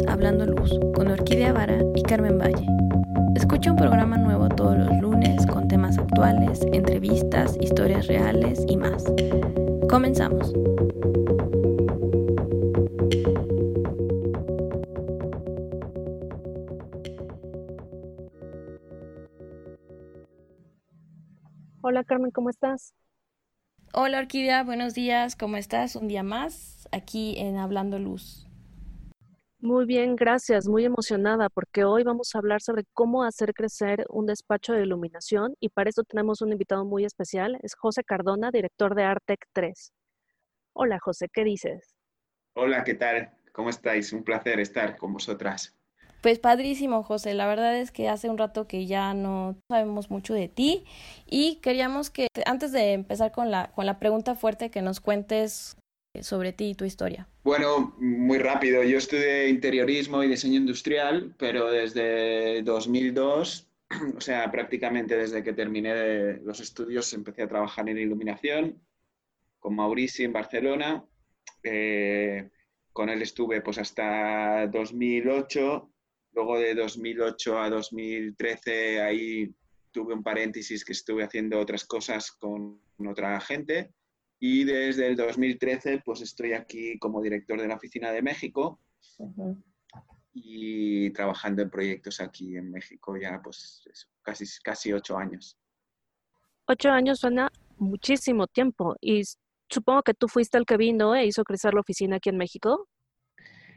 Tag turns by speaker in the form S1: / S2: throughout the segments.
S1: es Hablando Luz con Orquídea Vara y Carmen Valle. Escucha un programa nuevo todos los lunes con temas actuales, entrevistas, historias reales y más. Comenzamos.
S2: Hola Carmen, ¿cómo estás?
S1: Hola Orquídea, buenos días, ¿cómo estás? Un día más aquí en Hablando Luz.
S2: Muy bien, gracias. Muy emocionada porque hoy vamos a hablar sobre cómo hacer crecer un despacho de iluminación y para eso tenemos un invitado muy especial. Es José Cardona, director de Artec 3. Hola José, ¿qué dices?
S3: Hola, ¿qué tal? ¿Cómo estáis? Un placer estar con vosotras.
S1: Pues padrísimo, José. La verdad es que hace un rato que ya no sabemos mucho de ti y queríamos que antes de empezar con la, con la pregunta fuerte que nos cuentes sobre ti y tu historia.
S3: Bueno, muy rápido. Yo estudié interiorismo y diseño industrial, pero desde 2002, o sea, prácticamente desde que terminé los estudios, empecé a trabajar en iluminación con Maurici en Barcelona. Eh, con él estuve pues hasta 2008 Luego de 2008 a 2013 ahí tuve un paréntesis que estuve haciendo otras cosas con otra gente y desde el 2013 pues estoy aquí como director de la oficina de México y trabajando en proyectos aquí en México ya pues casi, casi ocho años.
S2: Ocho años suena muchísimo tiempo y supongo que tú fuiste el que vino e hizo crecer la oficina aquí en México.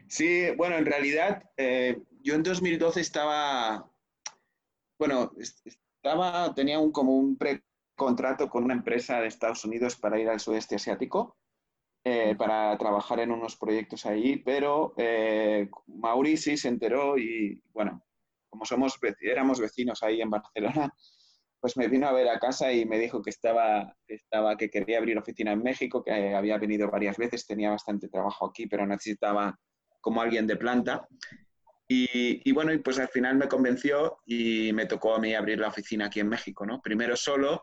S3: Sí, bueno, en realidad eh, yo en 2012 estaba, bueno, estaba, tenía un, como un precontrato con una empresa de Estados Unidos para ir al sudeste asiático, eh, para trabajar en unos proyectos ahí, pero eh, Maurici se enteró y, bueno, como somos, éramos vecinos ahí en Barcelona, pues me vino a ver a casa y me dijo que estaba, estaba, que quería abrir oficina en México, que había venido varias veces, tenía bastante trabajo aquí, pero necesitaba como alguien de planta. Y, bueno, y pues al final me convenció y me tocó a mí abrir la oficina aquí en México, ¿no? Primero solo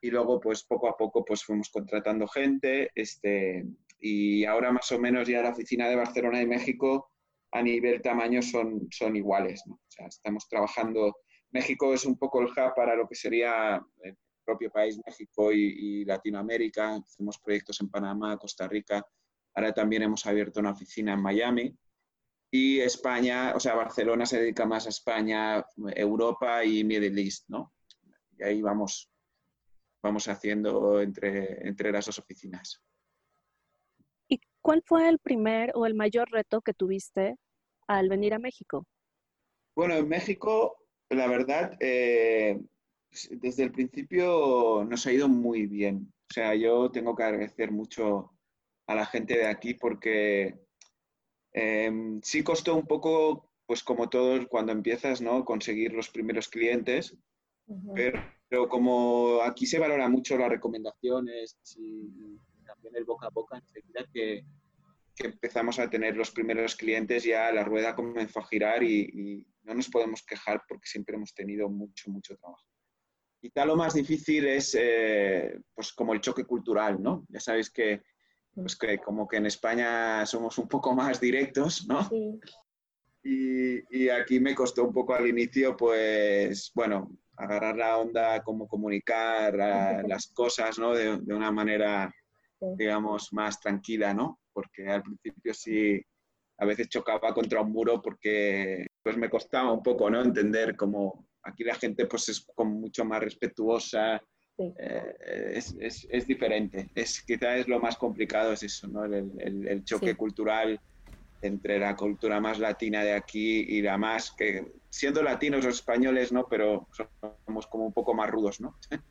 S3: y luego pues poco a poco pues fuimos contratando gente este, y ahora más o menos ya la oficina de Barcelona y México a nivel tamaño son, son iguales, estamos trabajando, México es un poco el hub para lo que sería el propio país México y, y Latinoamérica, hacemos proyectos en Panamá, Costa Rica, ahora también hemos abierto una oficina en Miami. Y España, o sea, Barcelona se dedica más a España, Europa y Middle East, ¿no? Y ahí vamos, vamos haciendo entre, entre las dos oficinas.
S2: ¿Y cuál fue el primer o el mayor reto que tuviste al venir a México?
S3: Bueno, en México, la verdad, eh, desde el principio nos ha ido muy bien. O sea, yo tengo que agradecer mucho a la gente de aquí porque Em, sí costó un poco, pues como todos cuando empiezas, ¿no? Conseguir los primeros clientes, pero, como aquí se valora mucho las recomendaciones y, también el boca a boca, enseguida que, que, empezamos a tener los primeros clientes, ya la rueda comenzó a girar y, no nos podemos quejar porque siempre hemos tenido mucho, mucho trabajo. Quizá lo más difícil es, eh, pues como el choque cultural, ¿no? Ya sabéis que pues que como que en España somos un poco más directos, ¿no? Sí. Y, aquí me costó un poco al inicio, pues, bueno, agarrar la onda, cómo comunicar las cosas, ¿no? De, una manera, digamos, más tranquila, ¿no? Porque al principio sí, a veces chocaba contra un muro porque, pues, me costaba un poco, ¿no? Entender cómo aquí la gente, pues, es como mucho más respetuosa, eh, es, es, es, diferente. Es, quizá es lo más complicado, es eso, ¿no? el, el, choque cultural entre la cultura más latina de aquí y la más, que siendo latinos o españoles, ¿no? Pero somos como un poco más rudos, ¿no?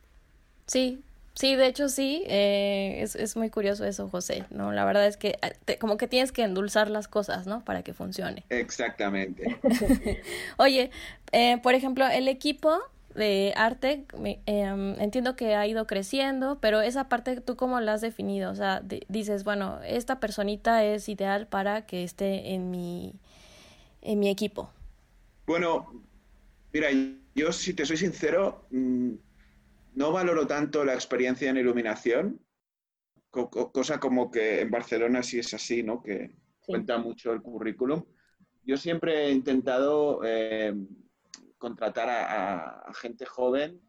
S1: Sí, sí, de hecho sí, eh, es, es, muy curioso eso, José, ¿no? La verdad es que eh, como que tienes que endulzar las cosas, ¿no? Para que funcione.
S3: Exactamente.
S1: Oye, por ejemplo, el equipo de arte, em, entiendo que ha ido creciendo, pero esa parte, ¿tú cómo la has definido? O sea, dices, bueno, esta personita es ideal para que esté en mi, en mi equipo.
S3: Bueno, mira, yo si te soy sincero, mm, no valoro tanto la experiencia en iluminación, cosa como que en Barcelona sí es así, ¿no? Que cuenta mucho el currículum yo siempre he intentado eh, contratar a, gente joven,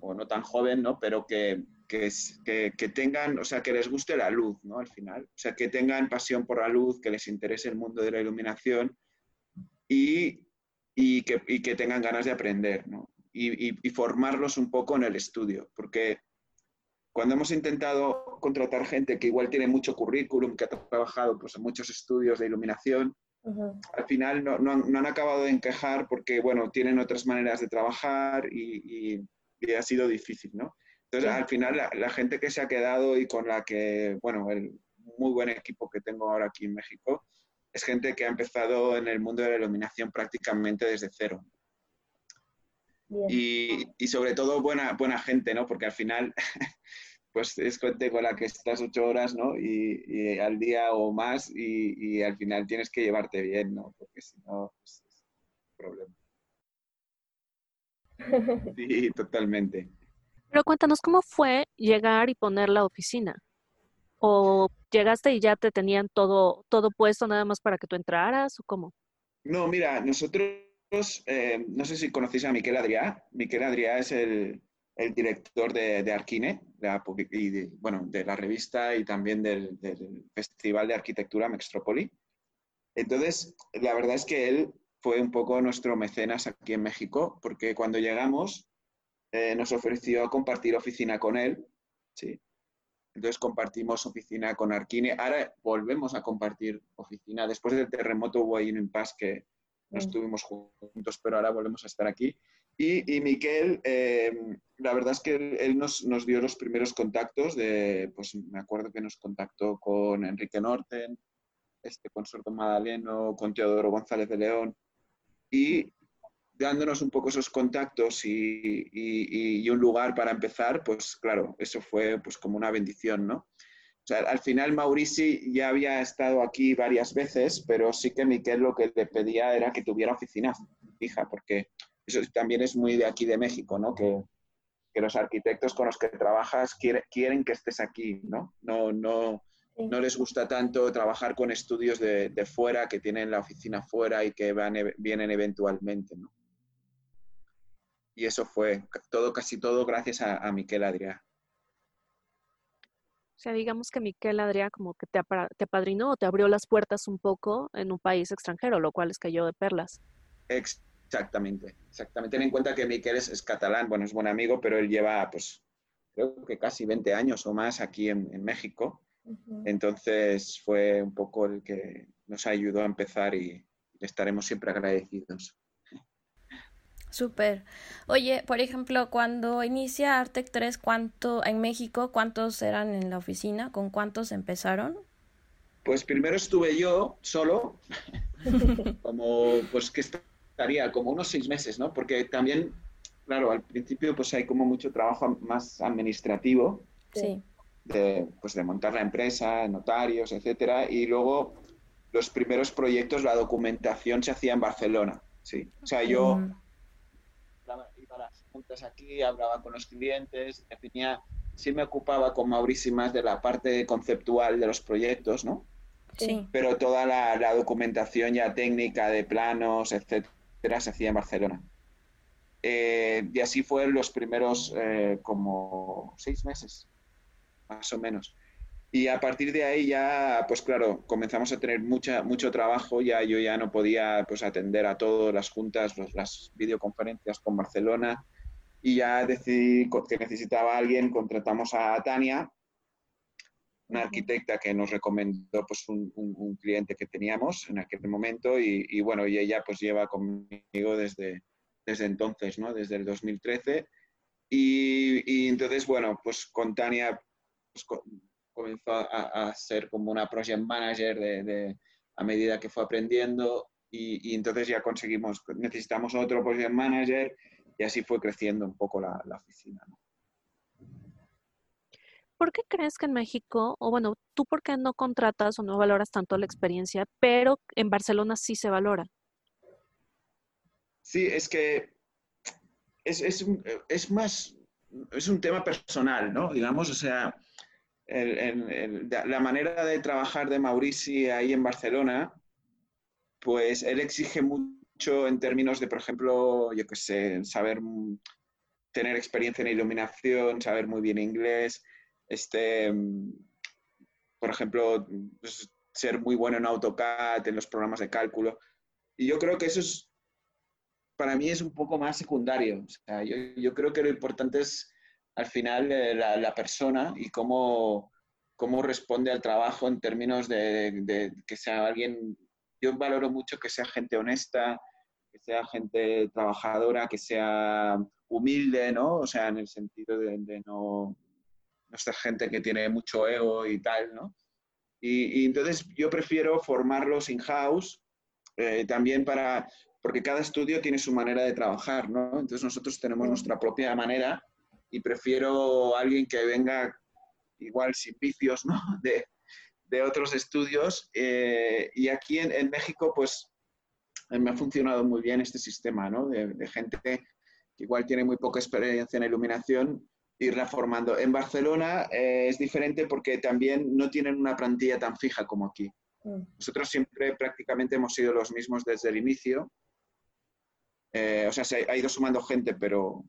S3: o no tan joven, ¿no? Pero que, que, que, tengan, o sea, que les guste la luz, ¿no? Al final. O sea, que tengan pasión por la luz, que les interese el mundo de la iluminación y, y, que, y que, tengan ganas de aprender, ¿no? Y, y, formarlos un poco en el estudio, porque cuando hemos intentado contratar gente que igual tiene mucho currículum, que ha trabajado pues, en muchos estudios de iluminación, al final no, no, han, no, han, acabado de encajar porque, bueno, tienen otras maneras de trabajar y, y ha sido difícil, ¿no? Entonces, al final, la, la, gente que se ha quedado y con la que, bueno, el muy buen equipo que tengo ahora aquí en México, es gente que ha empezado en el mundo de la iluminación prácticamente desde cero. Y, y, sobre todo buena, buena gente, ¿no? Porque al final, pues es gente con la que estás ocho horas, ¿no? Y, y al día o más y, y, al final tienes que llevarte bien, ¿no? Porque si no, pues, es un problema. Sí, totalmente.
S2: Pero cuéntanos, ¿cómo fue llegar y poner la oficina? ¿O llegaste y ya te tenían todo, todo puesto nada más para que tú entraras o cómo?
S3: No, mira, nosotros, eh, no sé si conocéis a Miquel Adrià. Miquel Adrià es el, el director de, de Arquine, de y de, bueno, de la revista y también del, del Festival de Arquitectura Mextrópoli. Entonces, la verdad es que él fue un poco nuestro mecenas aquí en México, porque cuando llegamos eh, nos ofreció compartir oficina con él, ¿sí? Entonces compartimos oficina con Arquine. Ahora volvemos a compartir oficina. Después del terremoto hubo ahí un impasse que no estuvimos juntos, pero ahora volvemos a estar aquí. Y, y Miquel, eh, la verdad es que él, nos, nos, dio los primeros contactos. De, pues me acuerdo que nos contactó con Enrique Norten, este, con Sordo Madaleno, con Teodoro González de León. Y dándonos un poco esos contactos y, y, y, un lugar para empezar, pues claro, eso fue pues como una bendición, ¿no? O sea, al final Maurici ya había estado aquí varias veces, pero sí que Miquel lo que le pedía era que tuviera oficina fija, porque eso también es muy de aquí de México, ¿no? Que, que los arquitectos con los que trabajas quiere, quieren que estés aquí, ¿no? No, no, sí. no les gusta tanto trabajar con estudios de, de, fuera, que tienen la oficina fuera y que van, vienen eventualmente, ¿no? y eso fue todo, casi todo gracias a, a Miquel Adrià.
S2: O sea, digamos que Miquel Adrià como que te, te apadrinó o te abrió las puertas un poco en un país extranjero, lo cual es cayó de perlas.
S3: Exactamente, exactamente. Ten en cuenta que Miquel es, es, catalán, bueno, es buen amigo, pero él lleva, pues, creo que casi 20 años o más aquí en, en México. Uh -huh. Entonces fue un poco el que nos ayudó a empezar y le estaremos siempre agradecidos.
S1: Súper. Oye, por ejemplo, cuando inicia Artec 3, ¿cuánto en México, cuántos eran en la oficina? ¿Con cuántos empezaron?
S3: Pues primero estuve yo solo, como pues que estaría como unos seis meses, ¿no? Porque también, claro, al principio pues hay como mucho trabajo más administrativo.
S1: Sí.
S3: De, pues de montar la empresa, notarios, etcétera, y luego los primeros proyectos, la documentación se hacía en Barcelona, sí. O sea, yo iba a las juntas aquí, hablaba con los clientes, definía, sí me ocupaba con Mauricio más de la parte conceptual de los proyectos, ¿no?
S1: Sí.
S3: Pero toda la, la documentación ya técnica de planos, etcétera, se hacía en Barcelona. Eh, y así fueron los primeros eh, como seis meses, más o menos. Y a partir de ahí ya, pues claro, comenzamos a tener mucha, mucho trabajo, ya yo ya no podía pues, atender a todas las juntas, los, las videoconferencias con Barcelona y ya decidí que necesitaba a alguien, contratamos a Tania, una arquitecta que nos recomendó pues, un, un, un cliente que teníamos en aquel momento y, y, bueno, y ella pues lleva conmigo desde, desde entonces, ¿no? Desde el 2013. Y, y entonces, bueno, pues con Tania pues, comenzó a, a, ser como una project manager de, de, a medida que fue aprendiendo y, y, entonces ya conseguimos, necesitamos otro project manager y así fue creciendo un poco la, la oficina. ¿no?
S2: ¿Por qué crees que en México, o bueno, tú por qué no contratas o no valoras tanto la experiencia, pero en Barcelona sí se valora?
S3: Sí, es que es, es, es más, es un tema personal, ¿no? Digamos, o sea, la manera de trabajar de Maurici ahí en Barcelona pues él exige mucho en términos de, por ejemplo, yo qué sé, saber tener experiencia en iluminación, saber muy bien inglés, este, por ejemplo, pues, ser muy bueno en AutoCAD, en los programas de cálculo. Y yo creo que eso es, para mí es un poco más secundario. Yo, yo, creo que lo importante es al final eh, la, la, persona y cómo, cómo responde al trabajo en términos de, de, que sea alguien, yo valoro mucho que sea gente honesta, que sea gente trabajadora, que sea humilde, ¿no? O sea, en el sentido de, de no, ser gente que tiene mucho ego y tal, ¿no? Y, y entonces yo prefiero formarlos in-house eh, también para, porque cada estudio tiene su manera de trabajar, ¿no? Entonces nosotros tenemos nuestra propia manera y prefiero alguien que venga igual sin vicios, ¿no? De, de otros estudios. Eh, y aquí en, en, México, pues me ha funcionado muy bien este sistema, ¿no? De, gente que igual tiene muy poca experiencia en iluminación, irla formando. En Barcelona eh, es diferente porque también no tienen una plantilla tan fija como aquí. Mm. Nosotros siempre prácticamente hemos sido los mismos desde el inicio. Eh, o sea, se ha ido sumando gente, pero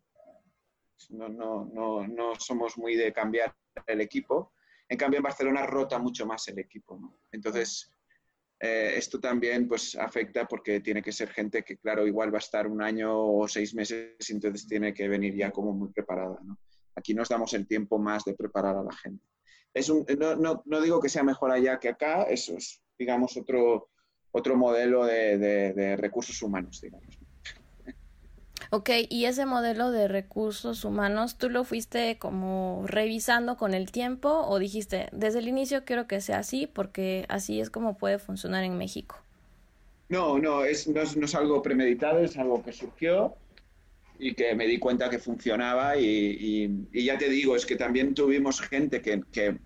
S3: no, no, no, no, somos muy de cambiar el equipo. En cambio, en Barcelona rota mucho más el equipo. Entonces, eh, esto también pues, afecta porque tiene que ser gente que, claro, igual va a estar un año o seis meses y entonces tiene que venir ya como muy preparada. ¿no? Aquí nos damos el tiempo más de preparar a la gente. Es un, no, no, no digo que sea mejor allá que acá, eso es digamos, otro, otro modelo de, de, de recursos humanos, digamos.
S1: Ok, y ese modelo de recursos humanos, ¿tú lo fuiste como revisando con el tiempo o dijiste, desde el inicio quiero que sea así porque así es como puede funcionar en México?
S3: No, no, es, no, es, no es algo premeditado, es algo que surgió y que me di cuenta que funcionaba y, y, y ya te digo, es que también tuvimos gente que, que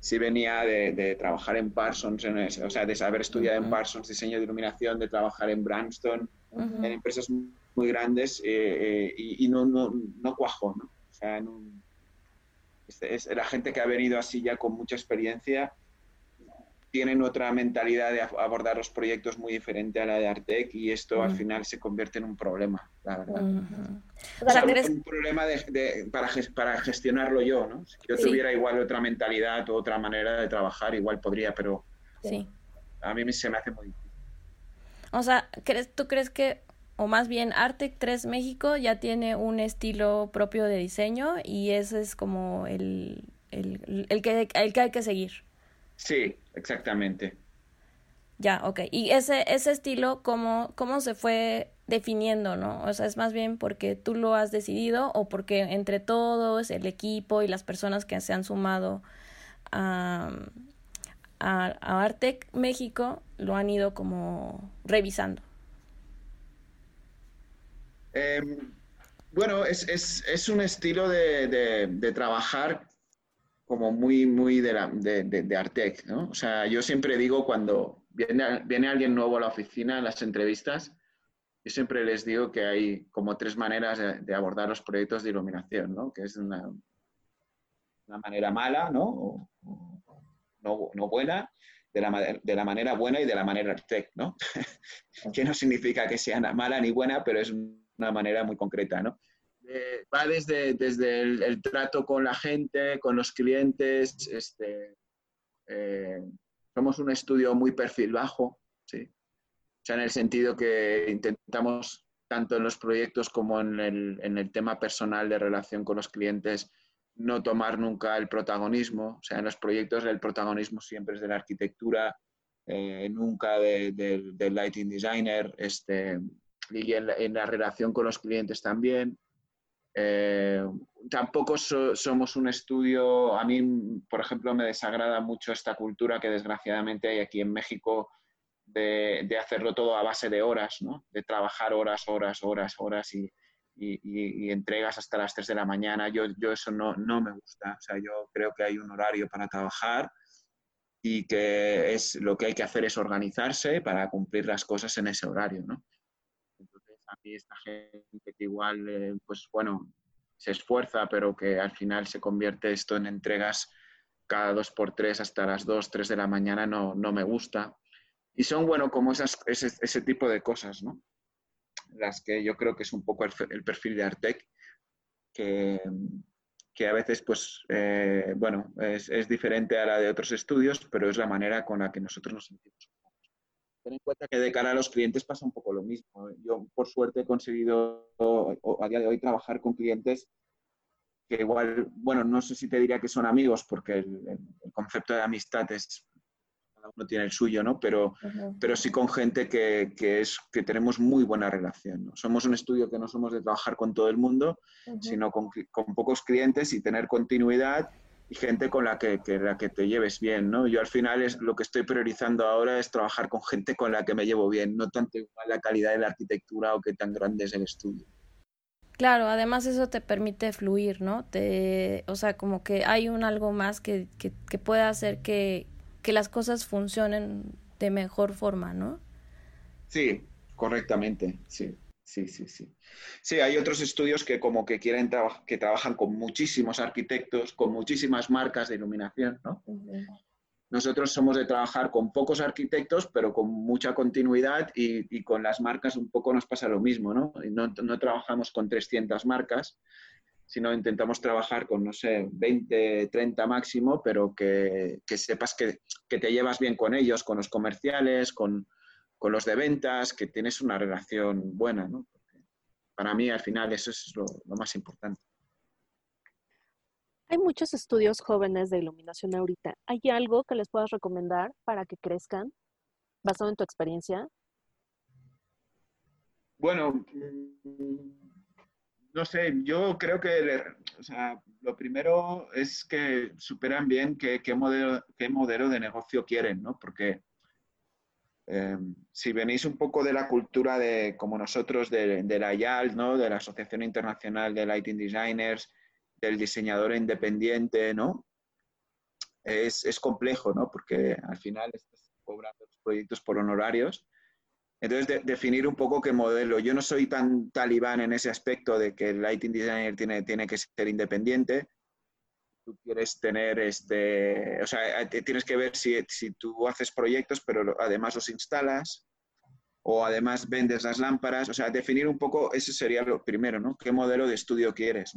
S3: sí venía de, de, trabajar en Parsons, en ese, o sea, de saber estudiar uh -huh. en Parsons diseño de iluminación, de trabajar en Branston, uh -huh. en empresas muy grandes eh, eh, y, y, no, no, no cuajó, ¿no? O sea, no, es, es, la gente que ha venido así ya con mucha experiencia tienen otra mentalidad de abordar los proyectos muy diferente a la de Artec y esto uh -huh. al final se convierte en un problema, la verdad. Uh -huh. o sea, ¿crees... un problema de, de, para, para, gestionarlo yo, ¿no? Si yo sí. tuviera igual otra mentalidad o otra manera de trabajar, igual podría, pero sí. a mí se me hace muy difícil.
S1: O sea, ¿crees, ¿tú crees que, o más bien Artec 3 México ya tiene un estilo propio de diseño y ese es como el, el, el, que, el que hay que seguir?
S3: Sí, exactamente.
S1: Ya, ok. Y ese, ese estilo, ¿cómo, ¿cómo se fue definiendo, no? O sea, es más bien porque tú lo has decidido o porque entre todos, el equipo y las personas que se han sumado a, a, a Artec México lo han ido como revisando.
S3: Eh, bueno, es, es, es, un estilo de, de, de trabajar como muy, muy de, la, de, de, de, Artec, ¿no? O sea, yo siempre digo cuando viene, viene alguien nuevo a la oficina, en las entrevistas, yo siempre les digo que hay como tres maneras de, de abordar los proyectos de iluminación, ¿no? Que es una, una manera mala, ¿no? O, no, no, buena, de la, de la manera buena y de la manera Artec, ¿no? que no significa que sea mala ni buena, pero es una manera muy concreta, ¿no? Eh, va desde, desde el, el, trato con la gente, con los clientes. Este, eh, somos un estudio muy perfil bajo, ¿sí? O sea, en el sentido que intentamos, tanto en los proyectos como en el, en el tema personal de relación con los clientes, no tomar nunca el protagonismo. O sea, en los proyectos el protagonismo siempre es de la arquitectura, eh, nunca del de, de lighting designer, este, y en la, en la relación con los clientes también. Eh, tampoco so, somos un estudio, a mí, por ejemplo, me desagrada mucho esta cultura que desgraciadamente hay aquí en México de, hacerlo todo a base de horas, ¿no? de trabajar horas, horas, horas, horas y, entregas hasta las 3 de la mañana. Yo, yo eso no, no me gusta. O sea, yo creo que hay un horario para trabajar y que es, lo que hay que hacer es organizarse para cumplir las cosas en ese horario. ¿no? A mí esta gente que igual, eh, pues bueno, se esfuerza, pero que al final se convierte esto en entregas cada dos por tres hasta las dos, tres de la mañana, no, no me gusta. y son, bueno, como esas, ese, tipo de cosas, ¿no? Las que yo creo que es un poco el, perfil de Artec, que, que a veces, pues, eh, bueno, es, es, diferente a la de otros estudios, pero es la manera con la que nosotros nos sentimos. Ten en cuenta que de cara a los clientes pasa un poco lo mismo. Yo, por suerte, he conseguido a día de hoy trabajar con clientes que igual, bueno, no sé si te diría que son amigos, porque el, concepto de amistad es, cada uno tiene el suyo, ¿no? Pero, pero sí con gente que, que, es, que tenemos muy buena relación. ¿no? Somos un estudio que no somos de trabajar con todo el mundo, sino con, con, pocos clientes y tener continuidad y gente con la que, que, la que te lleves bien, ¿no? Yo al final es lo que estoy priorizando ahora es trabajar con gente con la que me llevo bien, no tanto la calidad de la arquitectura o qué tan grande es el estudio.
S1: Claro, además eso te permite fluir, ¿no? Te, o sea, como que hay un algo más que, que, que puede hacer que, que las cosas funcionen de mejor forma, ¿no?
S3: Sí, correctamente, sí, sí, sí, sí. Sí, hay otros estudios que como que quieren que trabajan con muchísimos arquitectos, con muchísimas marcas de iluminación, ¿no? Nosotros somos de trabajar con pocos arquitectos, pero con mucha continuidad y, con las marcas un poco nos pasa lo mismo, ¿no? No, no trabajamos con 300 marcas, sino intentamos trabajar con, no sé, 20, 30 máximo, pero que, que sepas que, que, te llevas bien con ellos, con los comerciales, con, con los de ventas, que tienes una relación buena, ¿no? para mí al final eso es lo, lo más importante.
S2: Hay muchos estudios jóvenes de iluminación ahorita. ¿Hay algo que les puedas recomendar para que crezcan, basado en tu experiencia?
S3: Bueno, mm, no sé, yo creo que o sea, lo primero es que superan bien qué, qué, modelo, qué modelo de negocio quieren, ¿no? Porque eh, si venís un poco de la cultura de, como nosotros, de, de la IAL, ¿no? De la Asociación Internacional de Lighting Designers, del diseñador independiente, ¿no? Es, es, complejo, ¿no? Porque al final estás cobrando los proyectos por honorarios. Entonces, definir un poco qué modelo. Yo no soy tan talibán en ese aspecto de que el lighting designer tiene, tiene que ser independiente. Tú quieres tener este, o sea, tienes que ver si, si tú haces proyectos, pero además los instalas o además vendes las lámparas, o sea, definir un poco, ese sería lo primero, ¿no? ¿Qué modelo de estudio quieres?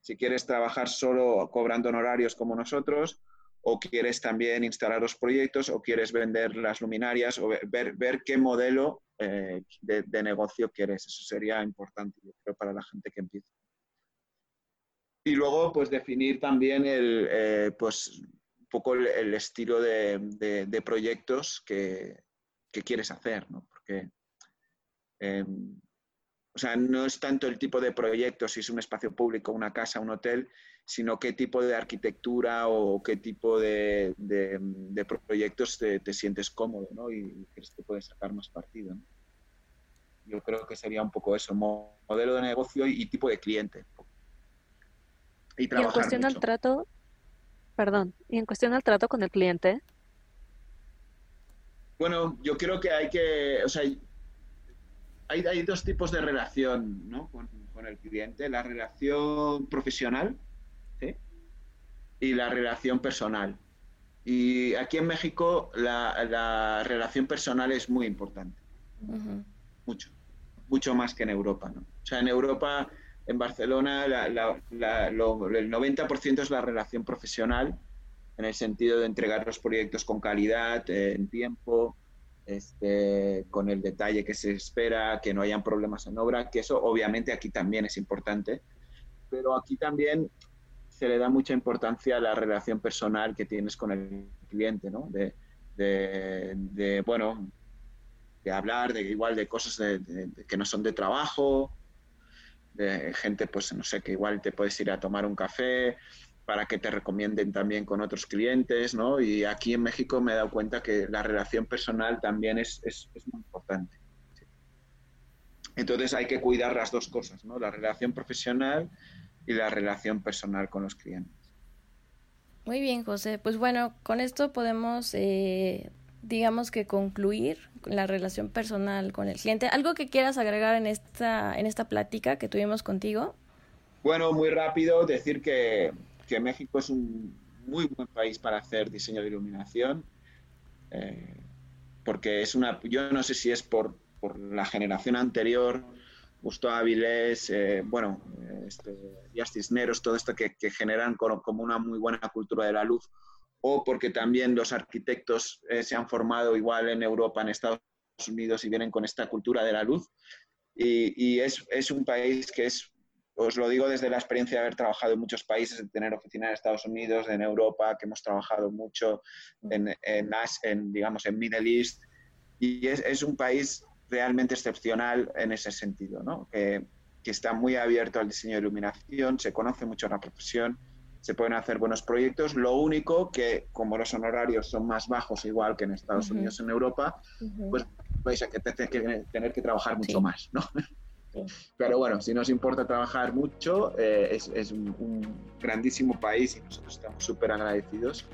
S3: Si quieres trabajar solo cobrando honorarios como nosotros, o quieres también instalar los proyectos, o quieres vender las luminarias, o ver, ver qué modelo eh, de, negocio quieres. Eso sería importante, yo creo, para la gente que empieza. Y luego, pues definir también el, eh, pues, un poco el, estilo de, proyectos que, que, quieres hacer, ¿no? porque em, o sea, no es tanto el tipo de proyecto, si es un espacio público, una casa, un hotel, sino qué tipo de arquitectura o qué tipo de, de, proyectos te, te, sientes cómodo ¿no? y crees que puedes sacar más partido. ¿no? Yo creo que sería un poco eso, modelo de negocio y, tipo de cliente.
S2: Y, y en cuestión al trato, perdón, y en cuestión al trato con el cliente,
S3: bueno, yo creo que hay que, o sea, hay, hay dos tipos de relación ¿no? con, con, el cliente, la relación profesional ¿sí? y la relación personal. Y aquí en México la, la relación personal es muy importante, mucho, mucho más que en Europa. ¿no? O sea, en Europa, en Barcelona, el 90% es la relación profesional en el sentido de entregar los proyectos con calidad, eh, en tiempo, este, con el detalle que se espera, que no hayan problemas en obra, que eso obviamente aquí también es importante, pero aquí también se le da mucha importancia a la relación personal que tienes con el cliente, ¿no? De, bueno, de hablar de igual de cosas que no son de trabajo, de gente, pues no sé, que igual te puedes ir a tomar un café, para que te recomienden también con otros clientes, ¿no? Y aquí en México me he dado cuenta que la relación personal también es, es, muy importante. Entonces hay que cuidar las dos cosas, ¿no? La relación profesional y la relación personal con los clientes.
S1: Muy bien, José. Pues bueno, con esto podemos, eh, digamos que concluir la relación personal con el cliente. ¿Algo que quieras agregar en esta, en esta plática que tuvimos contigo?
S3: Bueno, muy rápido, decir que que México es un muy buen país para hacer diseño de iluminación. Eh, porque es una, yo no sé si es por, por la generación anterior, Gustavo Avilés, eh, bueno, este, Cisneros, todo esto que, que generan como una muy buena cultura de la luz, o porque también los arquitectos eh, se han formado igual en Europa, en Estados Unidos y vienen con esta cultura de la luz. Y, y es, es, un país que es, os lo digo desde la experiencia de haber trabajado en muchos países, de tener oficina en Estados Unidos, en Europa, que hemos trabajado mucho en, en, en digamos, en Middle East. Y es, es un país realmente excepcional en ese sentido, ¿no? que, que está muy abierto al diseño de iluminación, se conoce mucho la profesión, se pueden hacer buenos proyectos. Lo único que, como los honorarios son más bajos, igual que en Estados uh -huh. Unidos, en Europa, uh -huh. pues vais a que tener que, tener que trabajar mucho sí. más, ¿no? Sí. Pero bueno, si nos importa trabajar mucho, eh, es, es un, un, grandísimo país y nosotros estamos súper agradecidos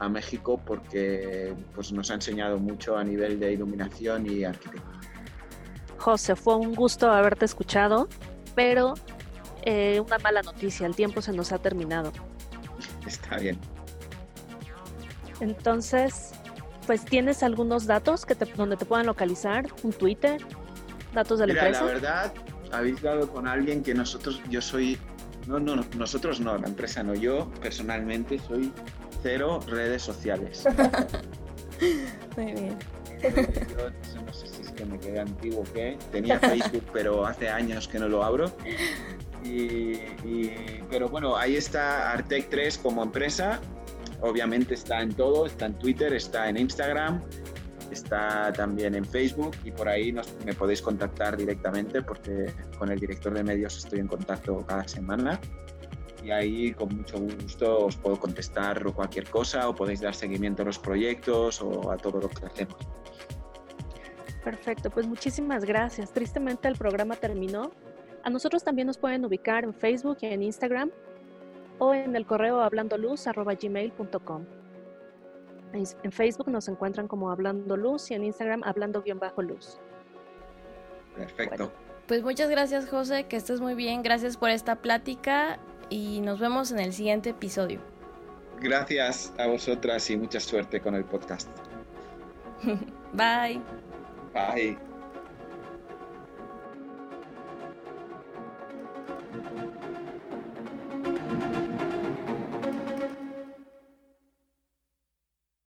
S3: a México porque pues, nos ha enseñado mucho a nivel de iluminación y arquitectura.
S2: José, fue un gusto haberte escuchado, pero eh, una mala noticia, el tiempo se nos ha terminado.
S3: Está bien.
S2: Entonces, pues tienes algunos datos que te, donde te puedan localizar, un Twitter, datos de la
S3: Mira,
S2: empresa.
S3: La verdad, habéis dado con alguien que nosotros, yo soy, no, no, nosotros no, la empresa no, yo personalmente soy cero redes sociales.
S1: Muy bien.
S3: Yo no sé si es que me quedé antiguo o qué. Tenía Facebook, pero hace años que no lo abro. Y, y, pero bueno, ahí está Artec 3 como empresa. Obviamente está en todo, está en Twitter, está en Instagram, está también en Facebook y por ahí nos, me podéis contactar directamente porque con el director de medios estoy en contacto cada semana y ahí con mucho gusto os puedo contestar cualquier cosa o podéis dar seguimiento a los proyectos o a todo lo que hacemos.
S2: Perfecto, pues muchísimas gracias. Tristemente el programa terminó. A nosotros también nos pueden ubicar en Facebook y en Instagram o en el correo hablandoluz.gmail.com. En Facebook nos encuentran como Hablando Luz y en Instagram Hablando-Luz.
S3: Perfecto. Bueno.
S1: Pues muchas gracias José, que estés muy bien. Gracias por esta plática y nos vemos en el siguiente episodio.
S3: Gracias a vosotras y mucha suerte con el podcast.
S1: Bye.
S3: Bye. thank you